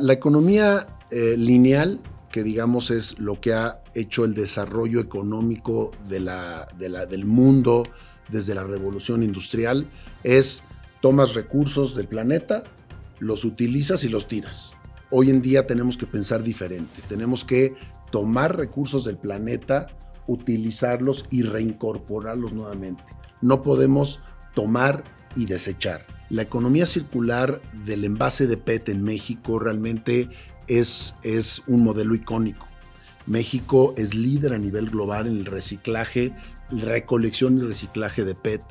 La economía eh, lineal, que digamos es lo que ha hecho el desarrollo económico del mundo desde la revolución industrial, es tomas recursos del planeta, los utilizas y los tiras. Hoy en día tenemos que pensar diferente, tenemos que tomar recursos del planeta, utilizarlos y reincorporarlos nuevamente. No podemos tomar y desechar. La economía circular del envase de PET en México realmente es, es un modelo icónico. México es líder a nivel global en el reciclaje, recolección y reciclaje de PET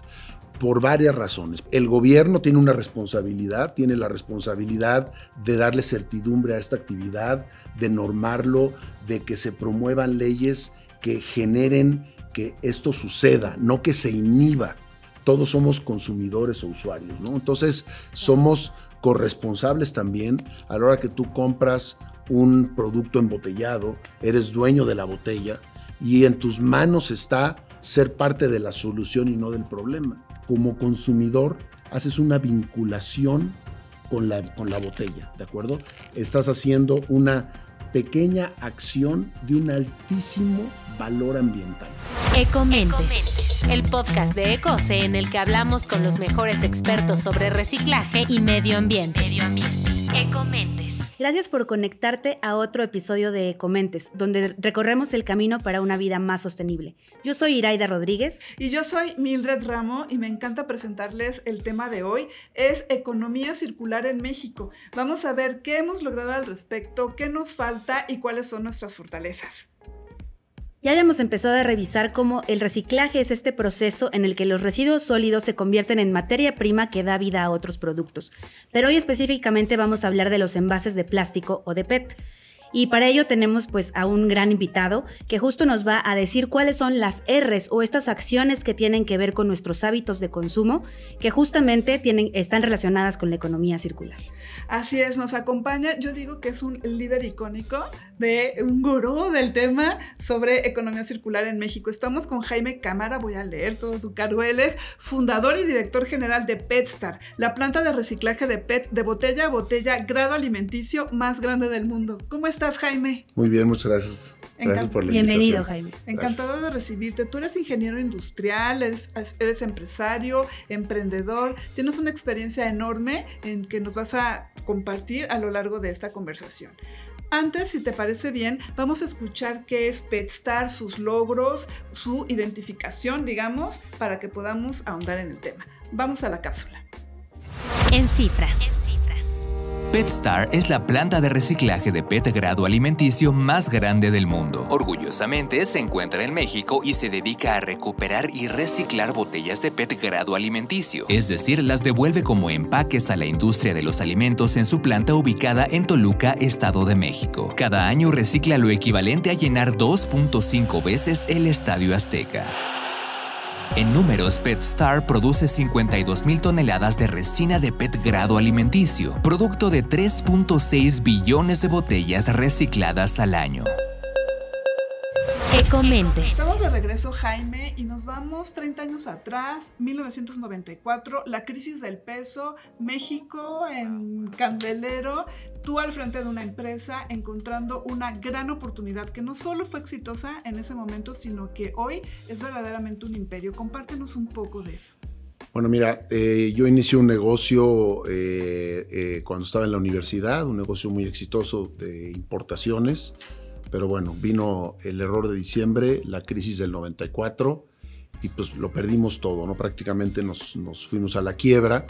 por varias razones. El gobierno tiene una responsabilidad, tiene la responsabilidad de darle certidumbre a esta actividad, de normarlo, de que se promuevan leyes que generen que esto suceda, no que se inhiba. Todos somos consumidores o usuarios, ¿no? Entonces, somos corresponsables también a la hora que tú compras un producto embotellado, eres dueño de la botella y en tus manos está ser parte de la solución y no del problema. Como consumidor, haces una vinculación con la, con la botella, ¿de acuerdo? Estás haciendo una pequeña acción de un altísimo valor ambiental. Ecomentes, el podcast de Ecose en el que hablamos con los mejores expertos sobre reciclaje y medio ambiente. Medio ambiente. Ecomentes. Gracias por conectarte a otro episodio de Ecomentes, donde recorremos el camino para una vida más sostenible. Yo soy Iraida Rodríguez. Y yo soy Mildred Ramo y me encanta presentarles el tema de hoy. Es economía circular en México. Vamos a ver qué hemos logrado al respecto, qué nos falta y cuáles son nuestras fortalezas. Ya habíamos empezado a revisar cómo el reciclaje es este proceso en el que los residuos sólidos se convierten en materia prima que da vida a otros productos. Pero hoy específicamente vamos a hablar de los envases de plástico o de PET. Y para ello tenemos pues a un gran invitado que justo nos va a decir cuáles son las R's o estas acciones que tienen que ver con nuestros hábitos de consumo que justamente tienen, están relacionadas con la economía circular. Así es, nos acompaña, yo digo que es un líder icónico de un gurú del tema sobre economía circular en México. Estamos con Jaime Cámara, voy a leer todo tu cargo. Él es fundador y director general de PetStar, la planta de reciclaje de PET de botella a botella, grado alimenticio más grande del mundo. ¿Cómo estás, Jaime? Muy bien, muchas gracias. Gracias por la Bienvenido, Jaime. Encantado de recibirte. Tú eres ingeniero industrial, eres, eres, empresario, emprendedor, tienes una experiencia enorme en que nos vas a compartir a lo largo de esta conversación. Antes, si te parece bien, vamos a escuchar qué es PetStar, sus logros, su identificación, digamos, para que podamos ahondar en el tema. Vamos a la cápsula. En cifras. PetStar es la planta de reciclaje de PET grado alimenticio más grande del mundo. Orgullosamente se encuentra en México y se dedica a recuperar y reciclar botellas de PET grado alimenticio, es decir, las devuelve como empaques a la industria de los alimentos en su planta ubicada en Toluca, Estado de México. Cada año recicla lo equivalente a llenar 2.5 veces el Estadio Azteca. En números, PetStar produce 52 mil toneladas de resina de PET grado alimenticio, producto de 3.6 billones de botellas recicladas al año. Ecomentes. Estamos de regreso, Jaime, y nos vamos 30 años atrás, 1994, la crisis del peso, México en Candelero, tú al frente de una empresa encontrando una gran oportunidad que no solo fue exitosa en ese momento, sino que hoy es verdaderamente un imperio. Compártenos un poco de eso. Bueno, mira, eh, yo inicié un negocio eh, eh, cuando estaba en la universidad, un negocio muy exitoso de importaciones pero bueno, vino el error de diciembre, la crisis del 94 y pues lo perdimos todo, ¿no? Prácticamente nos, nos fuimos a la quiebra.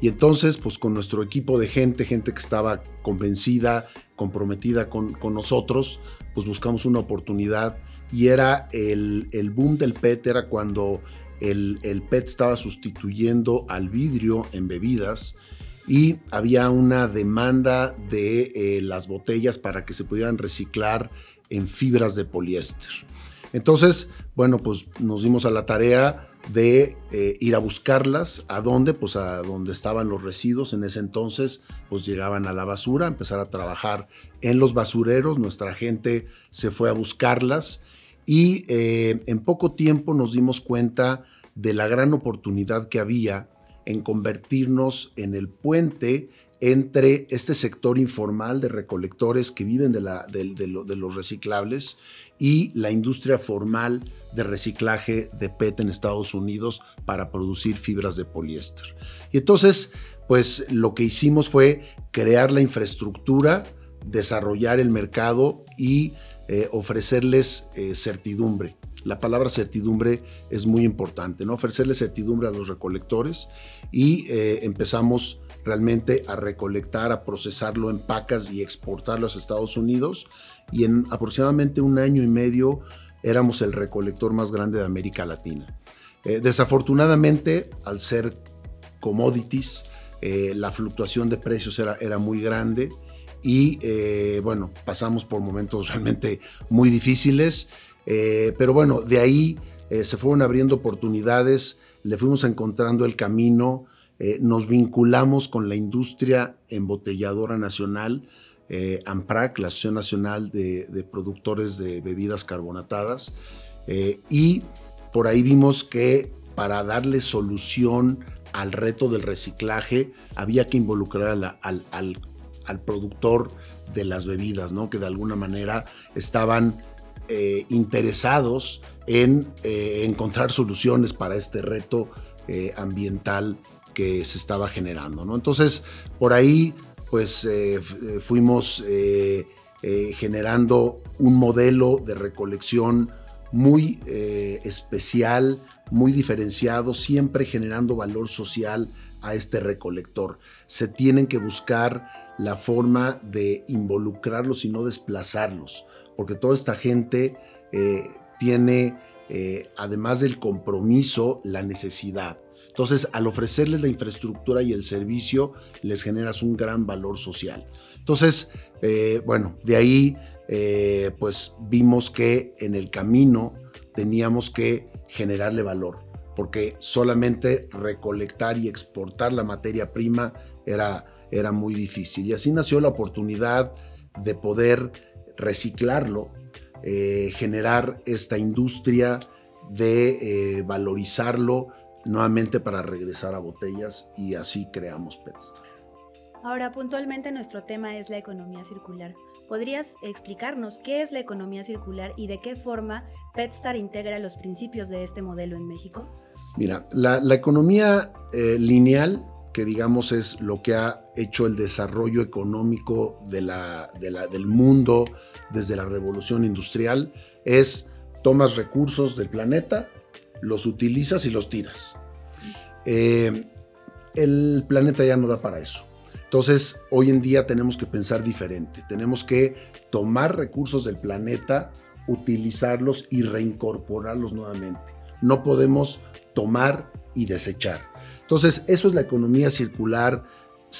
Y entonces, pues con nuestro equipo de gente, gente que estaba convencida, comprometida con, con nosotros, pues buscamos una oportunidad y era el, el boom del PET, era cuando el, el, PET estaba sustituyendo al vidrio en bebidas y había una demanda de eh, las botellas para que se pudieran reciclar en fibras de poliéster. Entonces, bueno, pues nos dimos a la tarea de eh, ir a buscarlas. ¿A dónde? Pues a donde estaban los residuos. En ese entonces, pues llegaban a la basura, empezar a trabajar en los basureros. Nuestra gente se fue a buscarlas y eh, en poco tiempo nos dimos cuenta de la gran oportunidad que había en convertirnos en el puente entre este sector informal de recolectores que viven de, los reciclables y la industria formal de reciclaje de PET en Estados Unidos para producir fibras de poliéster. Y entonces, pues lo que hicimos fue crear la infraestructura, desarrollar el mercado y eh, ofrecerles eh, certidumbre. La palabra certidumbre es muy importante, ¿no? Ofrecerles certidumbre a los recolectores y eh, empezamos realmente a recolectar, a procesarlo en pacas y exportarlo a Estados Unidos. Y en aproximadamente un año y medio éramos el recolector más grande de América Latina. Eh, desafortunadamente, al ser commodities, eh, la fluctuación de precios era, muy grande y bueno, pasamos por momentos realmente muy difíciles, pero bueno, de ahí se fueron abriendo oportunidades, le fuimos encontrando el camino, eh, nos vinculamos con la industria embotelladora nacional, eh, AMPRAC, la Asociación Nacional de, Productores de Bebidas Carbonatadas, eh, y por ahí vimos que para darle solución al reto del reciclaje había que involucrar al, productor de las bebidas, ¿no? que de alguna manera estaban interesados en encontrar soluciones para este reto ambiental que se estaba generando. ¿no? Entonces, por ahí, pues eh, eh, fuimos eh, generando un modelo de recolección muy especial, muy diferenciado, siempre generando valor social a este recolector. Se tienen que buscar la forma de involucrarlos y no desplazarlos, porque toda esta gente tiene, además del compromiso, la necesidad. Entonces, al ofrecerles la infraestructura y el servicio, les generas un gran valor social. Entonces, eh, bueno, de ahí, eh, pues vimos que en el camino teníamos que generarle valor, porque solamente recolectar y exportar la materia prima era, era muy difícil. Y así nació la oportunidad de poder reciclarlo, eh, generar esta industria de valorizarlo nuevamente para regresar a botellas y así creamos PetStar. Ahora, puntualmente nuestro tema es la economía circular. ¿Podrías explicarnos qué es la economía circular y de qué forma PetStar integra los principios de este modelo en México? Mira, la, economía eh, lineal, que digamos es lo que ha hecho el desarrollo económico de la, del mundo desde la revolución industrial, es tomas recursos del planeta, los utilizas y los tiras. Eh, el planeta ya no da para eso. Entonces, hoy en día tenemos que pensar diferente. Tenemos que tomar recursos del planeta, utilizarlos y reincorporarlos nuevamente. No podemos tomar y desechar. Entonces, eso es la economía circular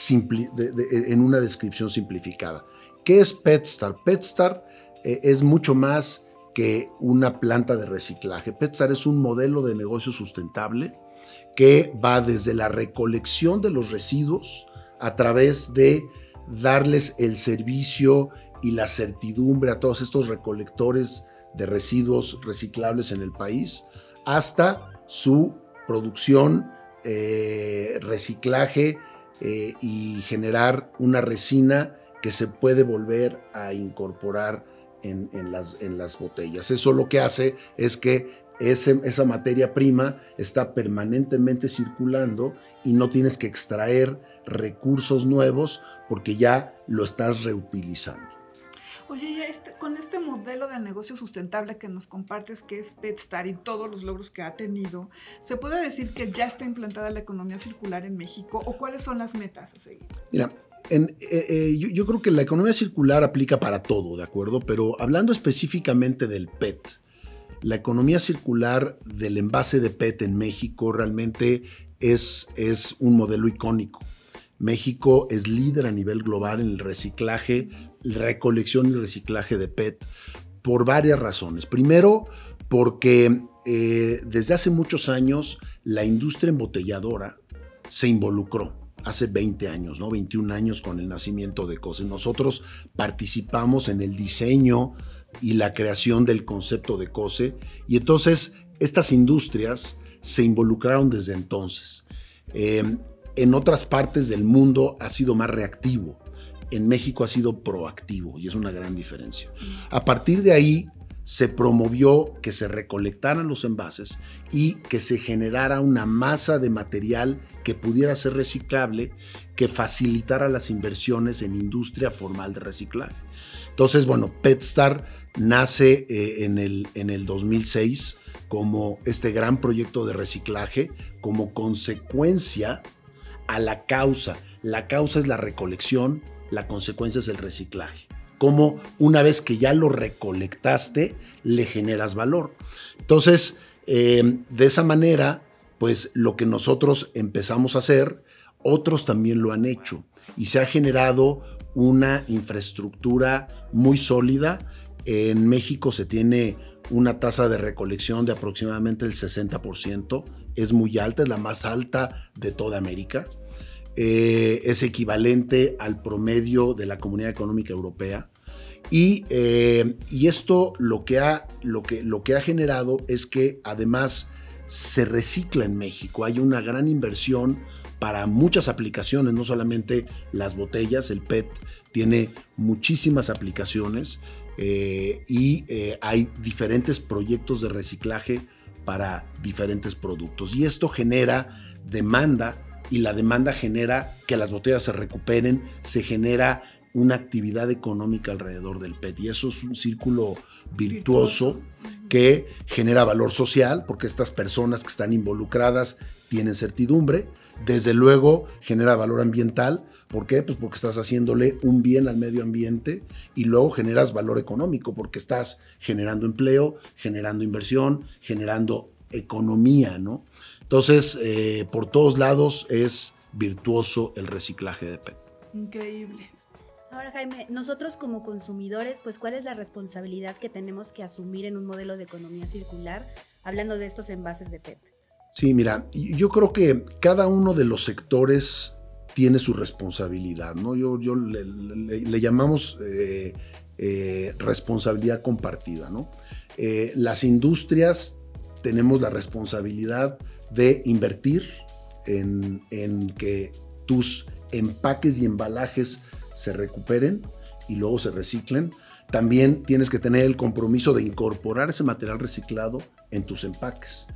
en una descripción simplificada. ¿Qué es PetStar? PetStar eh, es mucho más que una planta de reciclaje. PetStar es un modelo de negocio sustentable que va desde la recolección de los residuos a través de darles el servicio y la certidumbre a todos estos recolectores de residuos reciclables en el país, hasta su producción, eh, reciclaje eh, y generar una resina que se puede volver a incorporar en, las, en las botellas. Eso lo que hace es que esa materia prima está permanentemente circulando y no tienes que extraer recursos nuevos porque ya lo estás reutilizando. Oye, este, con este modelo de negocio sustentable que nos compartes, que es PetStar y todos los logros que ha tenido, ¿se puede decir que ya está implantada la economía circular en México o cuáles son las metas a seguir? Mira, eh, eh, yo, creo que la economía circular aplica para todo, ¿de acuerdo? Pero hablando específicamente del PET, la economía circular del envase de PET en México realmente es, es un modelo icónico. México es líder a nivel global en el reciclaje, recolección y reciclaje de PET por varias razones. Primero, porque eh, desde hace muchos años la industria embotelladora se involucró hace 20 años, ¿no? 21 años con el nacimiento de COSE. Nosotros participamos en el diseño y la creación del concepto de COSE y entonces estas industrias se involucraron desde entonces. Eh, en otras partes del mundo ha sido más reactivo. En México ha sido proactivo y es una gran diferencia. A partir de ahí se promovió que se recolectaran los envases y que se generara una masa de material que pudiera ser reciclable, que facilitara las inversiones en industria formal de reciclaje. Entonces, bueno, PetStar nace eh, en, el, en el 2006 como este gran proyecto de reciclaje, como consecuencia a la causa. La causa es la recolección, la consecuencia es el reciclaje cómo una vez que ya lo recolectaste, le generas valor. Entonces, eh, de esa manera, pues lo que nosotros empezamos a hacer, otros también lo han hecho y se ha generado una infraestructura muy sólida. En México se tiene una tasa de recolección de aproximadamente el 60%, es muy alta, es la más alta de toda América. Eh, es equivalente al promedio de la Comunidad Económica Europea. Eh, y, esto lo que, ha, lo, que, lo que ha generado es que además se recicla en México. Hay una gran inversión para muchas aplicaciones, no solamente las botellas, el PET tiene muchísimas aplicaciones eh, y hay diferentes proyectos de reciclaje para diferentes productos. Y esto genera demanda y la demanda genera que las botellas se recuperen, se genera una actividad económica alrededor del PET. Y eso es un círculo virtuoso, que genera valor social, porque estas personas que están involucradas tienen certidumbre. Desde luego genera valor ambiental. ¿Por qué? Pues porque estás haciéndole un bien al medio ambiente y luego generas valor económico, porque estás generando empleo, generando inversión, generando economía, ¿no? Entonces, eh, por todos lados es virtuoso el reciclaje de PET. Increíble. Ahora, Jaime, nosotros como consumidores, pues, ¿cuál es la responsabilidad que tenemos que asumir en un modelo de economía circular, hablando de estos envases de PET? Sí, mira, yo creo que cada uno de los sectores tiene su responsabilidad, ¿no? Yo, yo le, llamamos eh, eh, responsabilidad compartida, ¿no? Eh, las industrias tenemos la responsabilidad de invertir en, en que tus empaques y embalajes se recuperen y luego se reciclen. También tienes que tener el compromiso de incorporar ese material reciclado en tus empaques.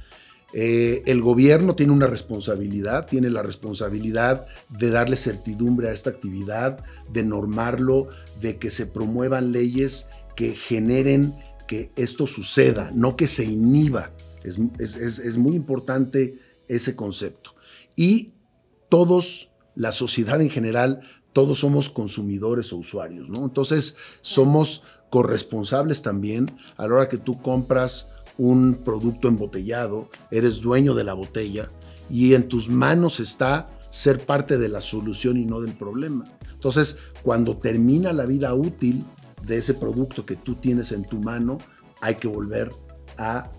Eh, el gobierno tiene una responsabilidad, tiene la responsabilidad de darle certidumbre a esta actividad, de normarlo, de que se promuevan leyes que generen que esto suceda, no que se inhiba. Es, es muy importante ese concepto. Y todos, la sociedad en general, todos somos consumidores o usuarios, ¿no? Entonces, somos corresponsables también a la hora que tú compras un producto embotellado, eres dueño de la botella y en tus manos está ser parte de la solución y no del problema. Entonces, cuando termina la vida útil de ese producto que tú tienes en tu mano, hay que volver a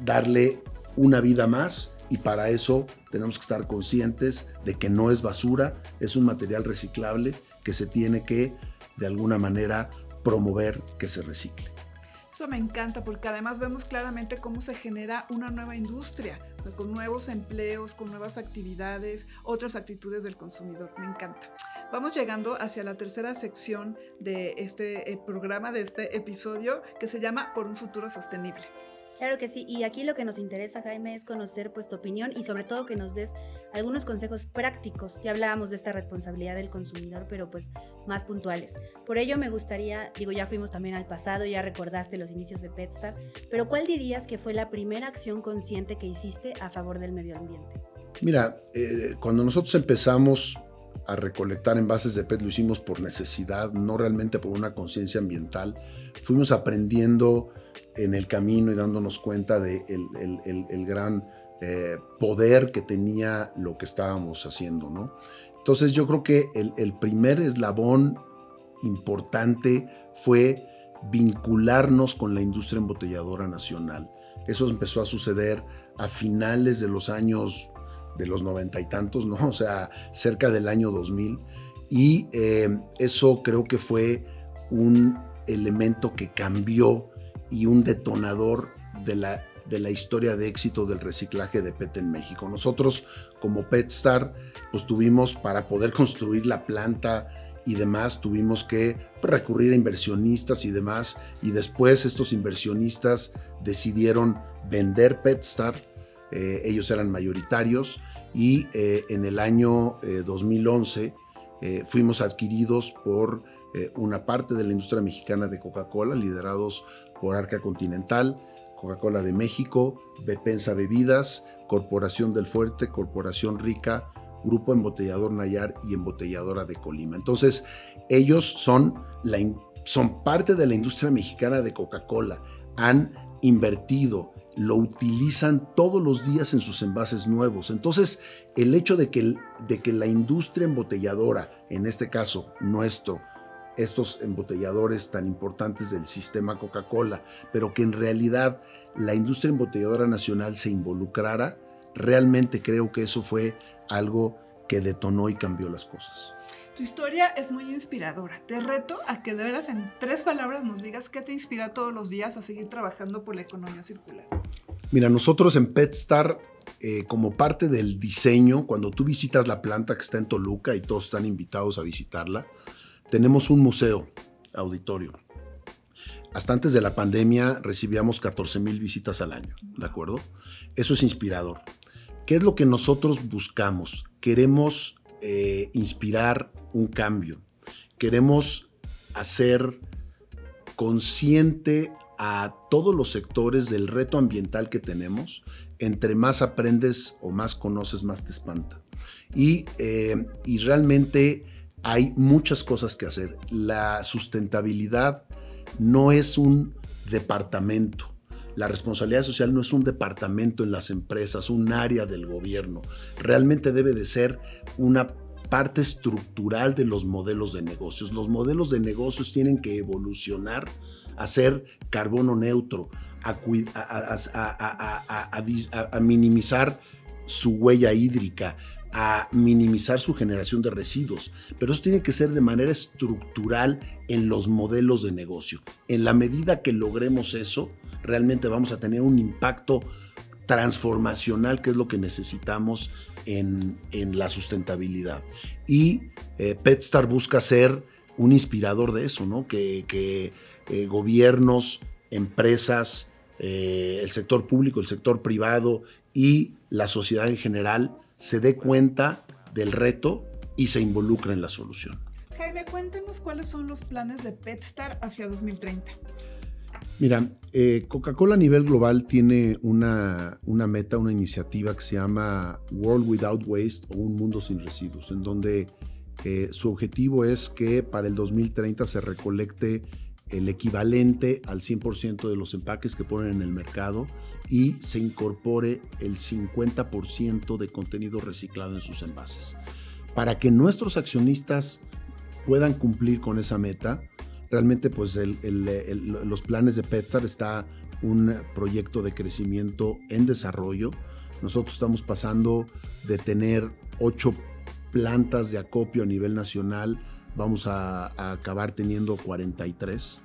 darle una vida más y para eso tenemos que estar conscientes de que no es basura, es un material reciclable que se tiene que de alguna manera promover que se recicle. Eso me encanta porque además vemos claramente cómo se genera una nueva industria, con nuevos empleos, con nuevas actividades, otras actitudes del consumidor. Me encanta. Vamos llegando hacia la tercera sección de este eh, programa, de este episodio, que se llama Por un futuro sostenible. Claro que sí, y aquí lo que nos interesa, Jaime, es conocer pues tu opinión y sobre todo que nos des algunos consejos prácticos. Ya hablábamos de esta responsabilidad del consumidor, pero pues más puntuales. Por ello me gustaría, digo, ya fuimos también al pasado, ya recordaste los inicios de Petstar, pero ¿cuál dirías que fue la primera acción consciente que hiciste a favor del medio ambiente? Mira, eh, cuando nosotros empezamos a recolectar envases de PET lo hicimos por necesidad, no realmente por una conciencia ambiental. Fuimos aprendiendo en el camino y dándonos cuenta de el, gran eh, poder que tenía lo que estábamos haciendo, ¿no? Entonces yo creo que el, primer eslabón importante fue vincularnos con la industria embotelladora nacional. Eso empezó a suceder a finales de los años de los noventa y tantos, ¿no? O sea, cerca del año 2000. Y eh, eso creo que fue un elemento que cambió y un detonador de la, de la historia de éxito del reciclaje de PET en México. Nosotros como PetStar, pues tuvimos para poder construir la planta y demás, tuvimos que recurrir a inversionistas y demás, y después estos inversionistas decidieron vender PetStar, eh, ellos eran mayoritarios, y eh, en el año 2011 eh, fuimos adquiridos por una parte de la industria mexicana de Coca-Cola, liderados por Arca Continental, Coca-Cola de México, Bepensa Bebidas, Corporación del Fuerte, Corporación Rica, Grupo Embotellador Nayar y Embotelladora de Colima. Entonces, ellos son, la, son parte de la industria mexicana de Coca-Cola. Han invertido, lo utilizan todos los días en sus envases nuevos. Entonces, el hecho de que, de que la industria embotelladora, en este caso nuestro, estos embotelladores tan importantes del sistema Coca-Cola, pero que en realidad la industria embotelladora nacional se involucrara, realmente creo que eso fue algo que detonó y cambió las cosas. Tu historia es muy inspiradora. Te reto a que de veras en tres palabras nos digas qué te inspira todos los días a seguir trabajando por la economía circular. Mira, nosotros en PetStar, eh, como parte del diseño, cuando tú visitas la planta que está en Toluca y todos están invitados a visitarla, tenemos un museo, auditorio. Hasta antes de la pandemia recibíamos 14 mil visitas al año, ¿de acuerdo? Eso es inspirador. ¿Qué es lo que nosotros buscamos? Queremos eh, inspirar un cambio. Queremos hacer consciente a todos los sectores del reto ambiental que tenemos. Entre más aprendes o más conoces, más te espanta. Y, eh, y realmente hay muchas cosas que hacer. La sustentabilidad no es un departamento. La responsabilidad social no es un departamento en las empresas, un área del gobierno. Realmente debe de ser una parte estructural de los modelos de negocios. Los modelos de negocios tienen que evolucionar a ser carbono neutro, a, a minimizar su huella hídrica, a minimizar su generación de residuos, pero eso tiene que ser de manera estructural en los modelos de negocio. En la medida que logremos eso, realmente vamos a tener un impacto transformacional, que es lo que necesitamos en, la sustentabilidad. Y eh, PetStar busca ser un inspirador de eso, ¿no? Que, eh, gobiernos, empresas, eh, el sector público, el sector privado y la sociedad en general se dé cuenta del reto y se involucre en la solución. Jaime, cuéntenos cuáles son los planes de PetStar hacia 2030. Mira, eh, Coca-Cola a nivel global tiene una, una, meta, una iniciativa que se llama World Without Waste o Un Mundo Sin Residuos, en donde eh, su objetivo es que para el 2030 se recolecte el equivalente al 100% de los empaques que ponen en el mercado y se incorpore el 50% de contenido reciclado en sus envases. Para que nuestros accionistas puedan cumplir con esa meta, realmente pues los planes de PetStar está un proyecto de crecimiento en desarrollo. Nosotros estamos pasando de tener ocho plantas de acopio a nivel nacional, vamos a, acabar teniendo 43.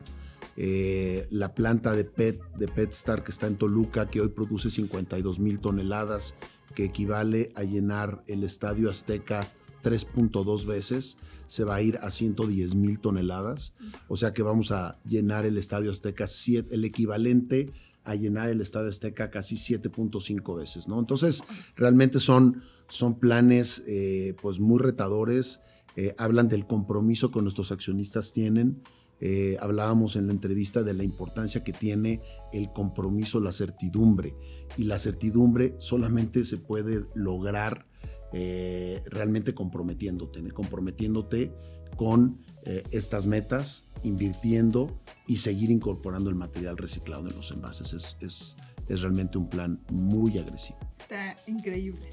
Eh, la planta de PET, de PetStar que está en Toluca, que hoy produce 52 mil toneladas, que equivale a llenar el Estadio Azteca 3.2 veces, se va a ir a 110 mil toneladas. O sea que vamos a llenar el Estadio Azteca, el equivalente a llenar el Estadio Azteca casi 7.5 veces, ¿no? Entonces, realmente son, son planes eh, pues muy retadores, eh, hablan del compromiso que nuestros accionistas tienen, eh, hablábamos en la entrevista de la importancia que tiene el compromiso, la certidumbre. Y la certidumbre solamente se puede lograr eh, realmente comprometiéndote, comprometiéndote con eh, estas metas, invirtiendo y seguir incorporando el material reciclado en los envases. Es, es, es realmente un plan muy agresivo. Está increíble.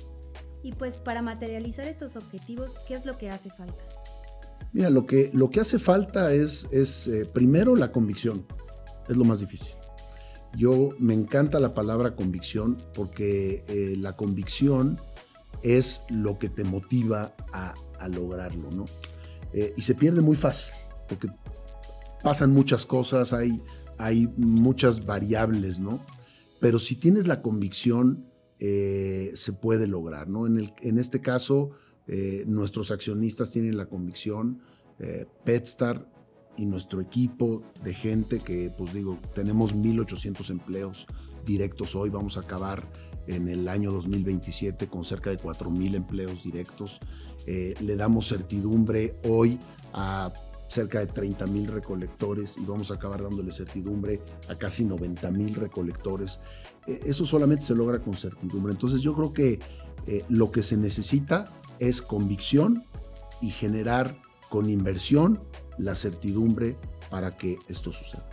Y pues para materializar estos objetivos, ¿qué es lo que hace falta? Mira, lo que, lo que hace falta es, es eh, primero la convicción, es lo más difícil. Yo me encanta la palabra convicción porque eh, la convicción es lo que te motiva a, lograrlo, ¿no? Eh, y se pierde muy fácil porque pasan muchas cosas, hay, hay muchas variables, ¿no? Pero si tienes la convicción, eh, se puede lograr. ¿no? En, el, en este caso, eh, nuestros accionistas tienen la convicción, eh, Petstar y nuestro equipo de gente que, pues digo, tenemos 1.800 empleos directos hoy, vamos a acabar en el año 2027 con cerca de 4.000 empleos directos. le damos certidumbre hoy a cerca de 30 mil recolectores y vamos a acabar dándole certidumbre a casi 90 mil recolectores. E, eso solamente se logra con certidumbre. Entonces yo creo que eh, lo que se necesita es convicción y generar con inversión la certidumbre para que esto suceda.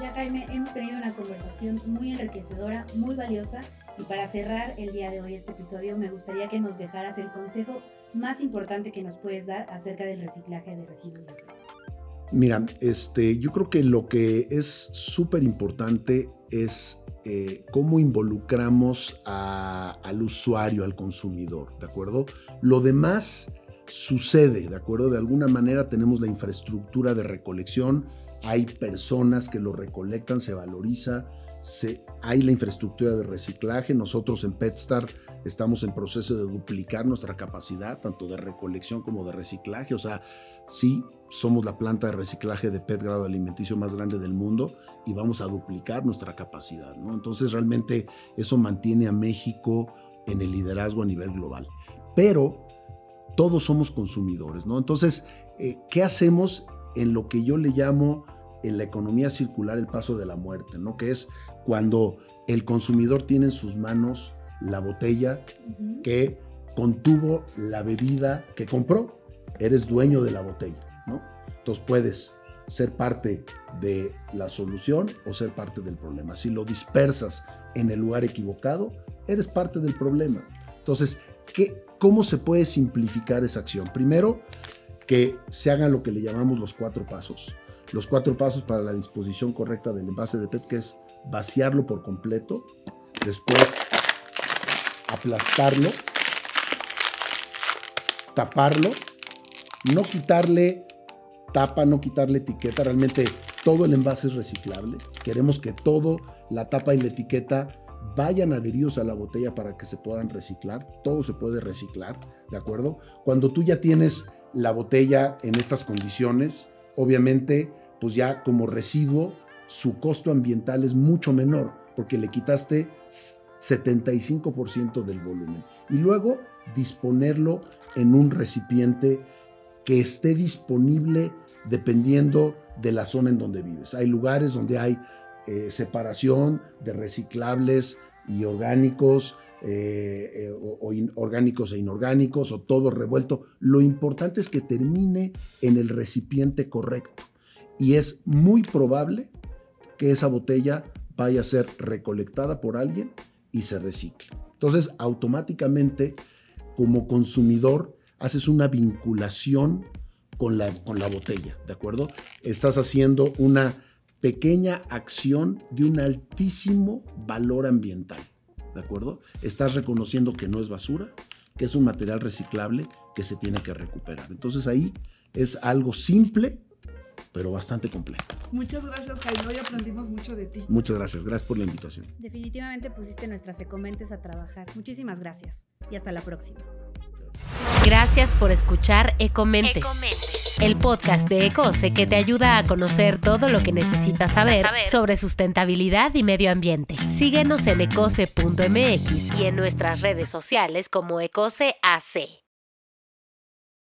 Ya Jaime, hemos tenido una conversación muy enriquecedora, muy valiosa y para cerrar el día de hoy este episodio me gustaría que nos dejaras el consejo más importante que nos puedes dar acerca del reciclaje de residuos de Mira, este, yo creo que lo que es súper importante es eh, cómo involucramos al usuario, al consumidor, ¿de acuerdo? Lo demás sucede, ¿de acuerdo? De alguna manera tenemos la infraestructura de recolección, hay personas que lo recolectan, se valoriza, hay la infraestructura de reciclaje. Nosotros en PetStar estamos en proceso de duplicar nuestra capacidad, tanto de recolección como de reciclaje. O sea, sí, somos la planta de reciclaje de PET grado alimenticio más grande del mundo y vamos a duplicar nuestra capacidad. ¿no? Entonces, realmente eso mantiene a México en el liderazgo a nivel global. Pero todos somos consumidores, ¿no? Entonces, eh, ¿qué hacemos en lo que yo le llamo en la economía circular el paso de la muerte, ¿no? Que es cuando el consumidor tiene en sus manos la botella que contuvo la bebida que compró. Eres dueño de la botella, ¿no? Entonces puedes ser parte de la solución o ser parte del problema. Si lo dispersas en el lugar equivocado, eres parte del problema. Entonces, ¿qué, ¿cómo se puede simplificar esa acción? Primero, que se hagan lo que le llamamos los cuatro pasos. Los cuatro pasos para la disposición correcta del envase de PET, que es vaciarlo por completo, después aplastarlo, taparlo, no quitarle tapa, no quitarle etiqueta, realmente todo el envase es reciclable. Queremos que todo, la tapa y la etiqueta vayan adheridos a la botella para que se puedan reciclar. Todo se puede reciclar, ¿de acuerdo? Cuando tú ya tienes la botella en estas condiciones, obviamente, pues ya como residuo su costo ambiental es mucho menor porque le quitaste 75% del volumen. Y luego disponerlo en un recipiente que esté disponible dependiendo de la zona en donde vives. Hay lugares donde hay eh, separación de reciclables y orgánicos, eh, eh, o, orgánicos e inorgánicos, o todo revuelto. Lo importante es que termine en el recipiente correcto. Y es muy probable que esa botella vaya a ser recolectada por alguien y se recicle. Entonces, automáticamente, como consumidor, haces una vinculación con la, con la botella, ¿de acuerdo? Estás haciendo una pequeña acción de un altísimo valor ambiental, ¿de acuerdo? Estás reconociendo que no es basura, que es un material reciclable que se tiene que recuperar. Entonces ahí es algo simple, pero bastante complejo. Muchas gracias, Jaime. Hoy aprendimos mucho de ti. Muchas gracias. Gracias por la invitación. Definitivamente pusiste nuestras ecomentes a trabajar. Muchísimas gracias. Y hasta la próxima. Gracias por escuchar Ecomentes, el podcast de Ecose que te ayuda a conocer todo lo que necesitas saber sobre sustentabilidad y medio ambiente. Síguenos en ecose.mx y en nuestras redes sociales como Ecose AC.